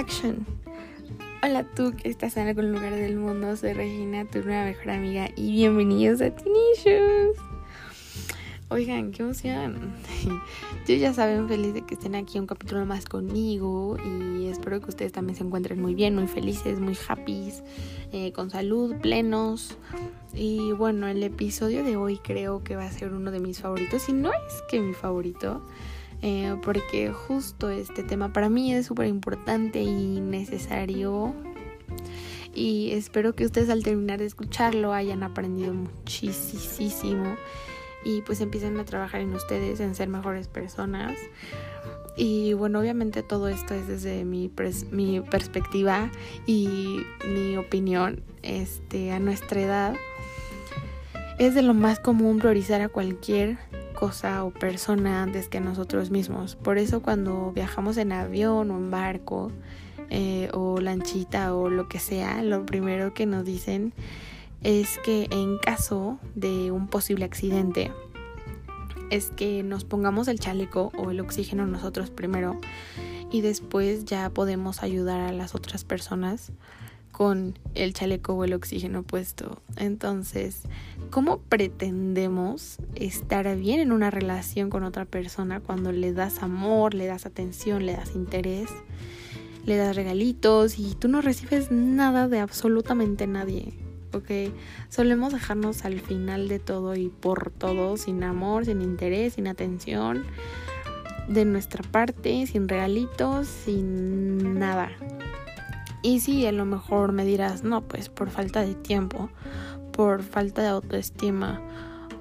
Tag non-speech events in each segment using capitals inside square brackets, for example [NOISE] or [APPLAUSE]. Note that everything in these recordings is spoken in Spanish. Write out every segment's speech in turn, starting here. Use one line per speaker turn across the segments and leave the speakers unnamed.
Action. Hola tú que estás en algún lugar del mundo, soy Regina, tu nueva mejor amiga y bienvenidos a Tinicious. Oigan, qué emoción. [LAUGHS] Yo ya saben, feliz de que estén aquí un capítulo más conmigo y espero que ustedes también se encuentren muy bien, muy felices, muy happy, eh, con salud, plenos. Y bueno, el episodio de hoy creo que va a ser uno de mis favoritos, y no es que mi favorito, eh, porque justo este tema para mí es súper importante y necesario. Y espero que ustedes al terminar de escucharlo hayan aprendido muchísimo y pues empiecen a trabajar en ustedes, en ser mejores personas. Y bueno, obviamente todo esto es desde mi, mi perspectiva y mi opinión este, a nuestra edad. Es de lo más común priorizar a cualquier cosa o persona antes que nosotros mismos. Por eso cuando viajamos en avión o en barco eh, o lanchita o lo que sea, lo primero que nos dicen es que en caso de un posible accidente, es que nos pongamos el chaleco o el oxígeno nosotros primero y después ya podemos ayudar a las otras personas con el chaleco o el oxígeno puesto. Entonces, ¿cómo pretendemos estar bien en una relación con otra persona cuando le das amor, le das atención, le das interés, le das regalitos y tú no recibes nada de absolutamente nadie? ¿ok? Solemos dejarnos al final de todo y por todo, sin amor, sin interés, sin atención, de nuestra parte, sin regalitos, sin nada. Y sí, a lo mejor me dirás, no, pues por falta de tiempo, por falta de autoestima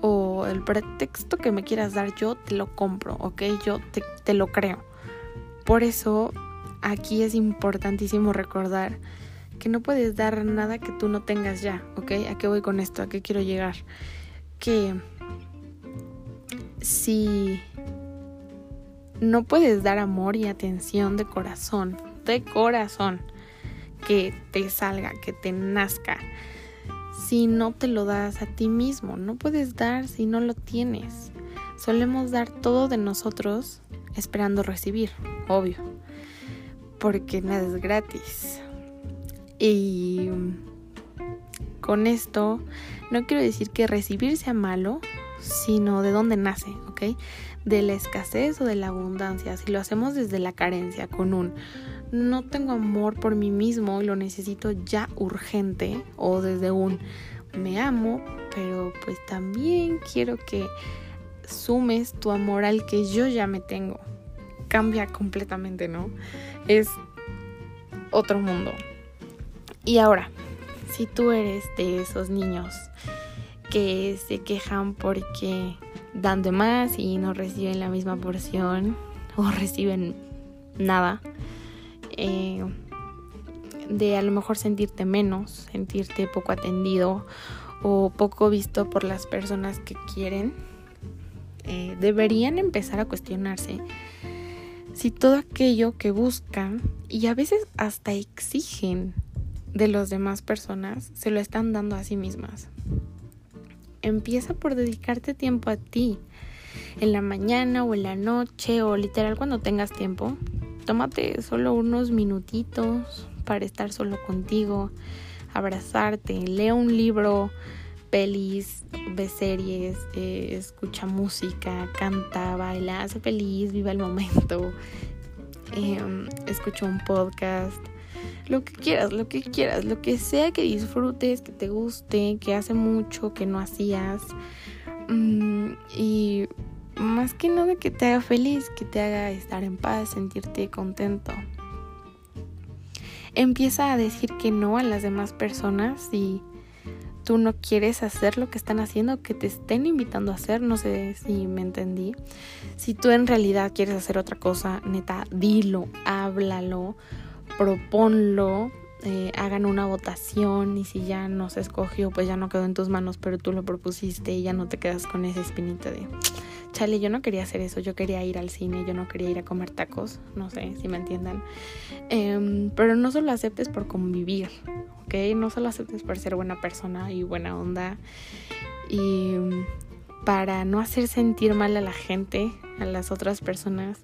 o el pretexto que me quieras dar, yo te lo compro, ¿ok? Yo te, te lo creo. Por eso aquí es importantísimo recordar que no puedes dar nada que tú no tengas ya, ¿ok? ¿A qué voy con esto? ¿A qué quiero llegar? Que si no puedes dar amor y atención de corazón, de corazón, que te salga, que te nazca. Si no te lo das a ti mismo, no puedes dar si no lo tienes. Solemos dar todo de nosotros esperando recibir, obvio, porque nada es gratis. Y con esto no quiero decir que recibir sea malo, sino de dónde nace, ¿ok? De la escasez o de la abundancia. Si lo hacemos desde la carencia, con un no tengo amor por mí mismo y lo necesito ya urgente o desde un me amo, pero pues también quiero que sumes tu amor al que yo ya me tengo. Cambia completamente, ¿no? Es otro mundo. Y ahora, si tú eres de esos niños que se quejan porque dan de más y no reciben la misma porción o reciben nada, eh, de a lo mejor sentirte menos, sentirte poco atendido o poco visto por las personas que quieren, eh, deberían empezar a cuestionarse si todo aquello que buscan y a veces hasta exigen de las demás personas se lo están dando a sí mismas. Empieza por dedicarte tiempo a ti, en la mañana o en la noche o literal cuando tengas tiempo tómate solo unos minutitos para estar solo contigo, abrazarte, lee un libro, pelis, ve series, eh, escucha música, canta, baila, hace feliz, viva el momento, em, escucha un podcast, lo que quieras, lo que quieras, lo que sea que disfrutes, que te guste, que hace mucho que no hacías. Mm, y más que nada que te haga feliz, que te haga estar en paz, sentirte contento. Empieza a decir que no a las demás personas si tú no quieres hacer lo que están haciendo, que te estén invitando a hacer, no sé si me entendí. Si tú en realidad quieres hacer otra cosa, neta, dilo, háblalo, proponlo, eh, hagan una votación y si ya no se escogió, pues ya no quedó en tus manos, pero tú lo propusiste y ya no te quedas con ese espinito de chale, yo no quería hacer eso, yo quería ir al cine, yo no quería ir a comer tacos, no sé si me entiendan. Em, pero no solo aceptes por convivir, ¿ok? No solo aceptes por ser buena persona y buena onda. Y para no hacer sentir mal a la gente, a las otras personas,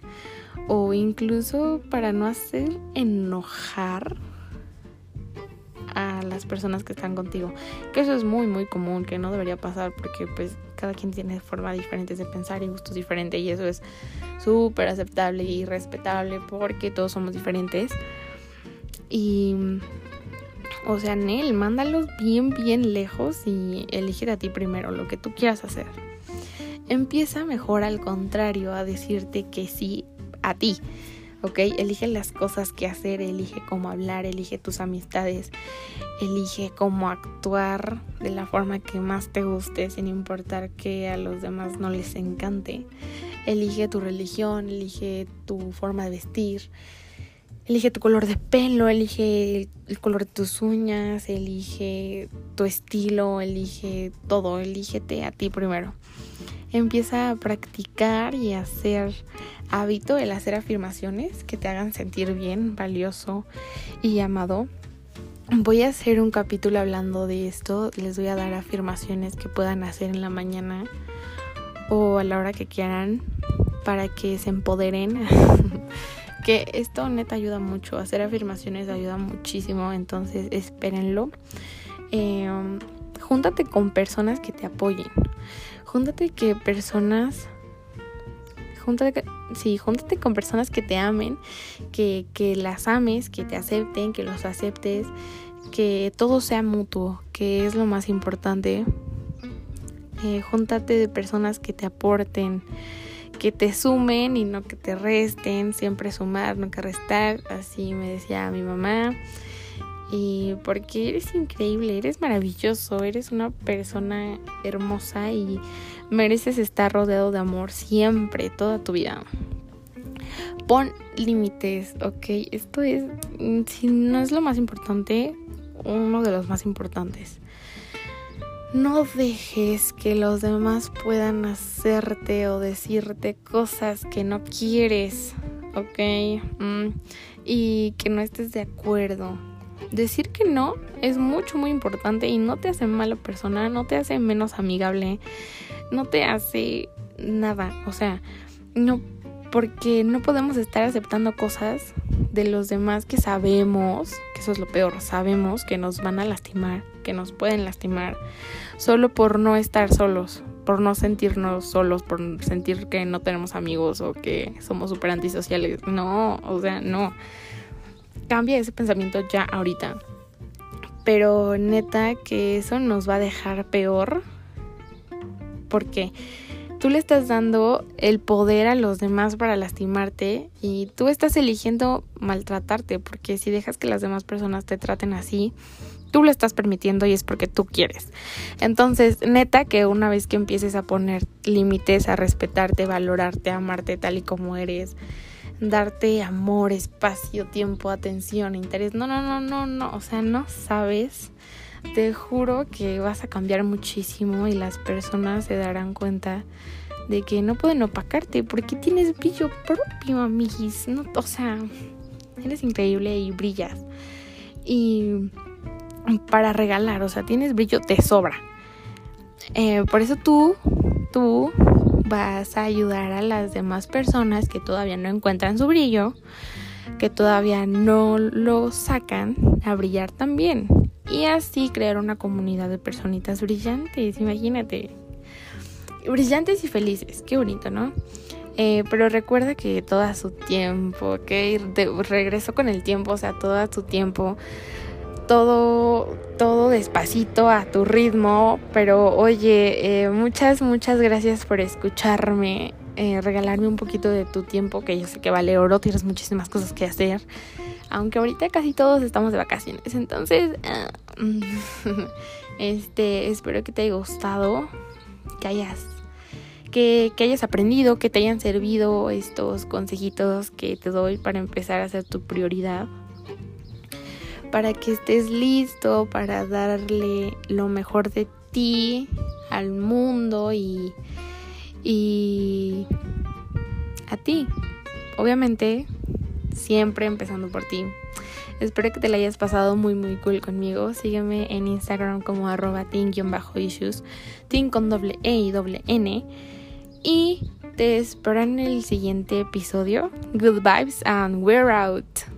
o incluso para no hacer enojar a las personas que están contigo. Que eso es muy muy común, que no debería pasar porque pues cada quien tiene formas diferentes de pensar y gustos diferentes y eso es súper aceptable y respetable porque todos somos diferentes. Y o sea, Nel, mándalos bien bien lejos y elige a ti primero lo que tú quieras hacer. Empieza mejor al contrario a decirte que sí a ti. ¿Ok? Elige las cosas que hacer, elige cómo hablar, elige tus amistades, elige cómo actuar de la forma que más te guste, sin importar que a los demás no les encante. Elige tu religión, elige tu forma de vestir, elige tu color de pelo, elige el color de tus uñas, elige tu estilo, elige todo, elígete a ti primero. Empieza a practicar y a hacer hábito el hacer afirmaciones que te hagan sentir bien, valioso y amado. Voy a hacer un capítulo hablando de esto. Les voy a dar afirmaciones que puedan hacer en la mañana o a la hora que quieran para que se empoderen. [LAUGHS] que esto neta ayuda mucho. Hacer afirmaciones ayuda muchísimo. Entonces espérenlo. Em, júntate con personas que te apoyen. Júntate que personas júntate, sí, júntate con personas que te amen, que, que las ames, que te acepten, que los aceptes, que todo sea mutuo, que es lo más importante. Eh, júntate de personas que te aporten, que te sumen y no que te resten, siempre sumar, nunca restar, así me decía mi mamá. Y porque eres increíble, eres maravilloso, eres una persona hermosa y mereces estar rodeado de amor siempre, toda tu vida. Pon límites, ok. Esto es, mm, si no es lo más importante, uno de los más importantes. No dejes que los demás puedan hacerte o decirte cosas que no quieres, ok. Mm, y que no estés de acuerdo. Decir que no es mucho, muy importante y no te hace mala persona, no te hace menos amigable, no te hace nada. O sea, no, porque no podemos estar aceptando cosas de los demás que sabemos, que eso es lo peor, sabemos que nos van a lastimar, que nos pueden lastimar, solo por no estar solos, por no sentirnos solos, por sentir que no tenemos amigos o que somos súper antisociales. No, o sea, no. Cambia ese pensamiento ya ahorita. Pero neta que eso nos va a dejar peor porque tú le estás dando el poder a los demás para lastimarte y tú estás eligiendo maltratarte porque si dejas que las demás personas te traten así, tú lo estás permitiendo y es porque tú quieres. Entonces, neta que una vez que empieces a poner límites, a respetarte, valorarte, amarte tal y como eres, darte amor, espacio, tiempo, atención, interés, no, no, no, no, no, o sea, no sabes te juro que vas a cambiar muchísimo y las personas se darán cuenta de que no pueden opacarte porque tienes brillo propio, amigis. No, o sea, eres increíble y brillas. Y para regalar, o sea, tienes brillo, te sobra. Eh, por eso tú, tú vas a ayudar a las demás personas que todavía no encuentran su brillo, que todavía no lo sacan a brillar también y así crear una comunidad de personitas brillantes, imagínate. Brillantes y felices, qué bonito, ¿no? Eh, pero recuerda que todo a su tiempo, ¿ok? regreso con el tiempo, o sea, todo a su tiempo, todo, todo despacito a tu ritmo, pero oye, eh, muchas, muchas gracias por escucharme, eh, regalarme un poquito de tu tiempo, que yo sé que vale oro, tienes muchísimas cosas que hacer aunque ahorita casi todos estamos de vacaciones. Entonces, ah, [LAUGHS] este, espero que te haya gustado, que hayas que, que, hayas aprendido, que te hayan servido estos consejitos que te doy para empezar a hacer tu prioridad. Para que estés listo para darle lo mejor de ti al mundo y, y a ti. Obviamente siempre empezando por ti. Espero que te la hayas pasado muy muy cool conmigo. Sígueme en Instagram como arroba tin-issues, tin con doble E y doble N. Y te espero en el siguiente episodio. Good vibes and we're out.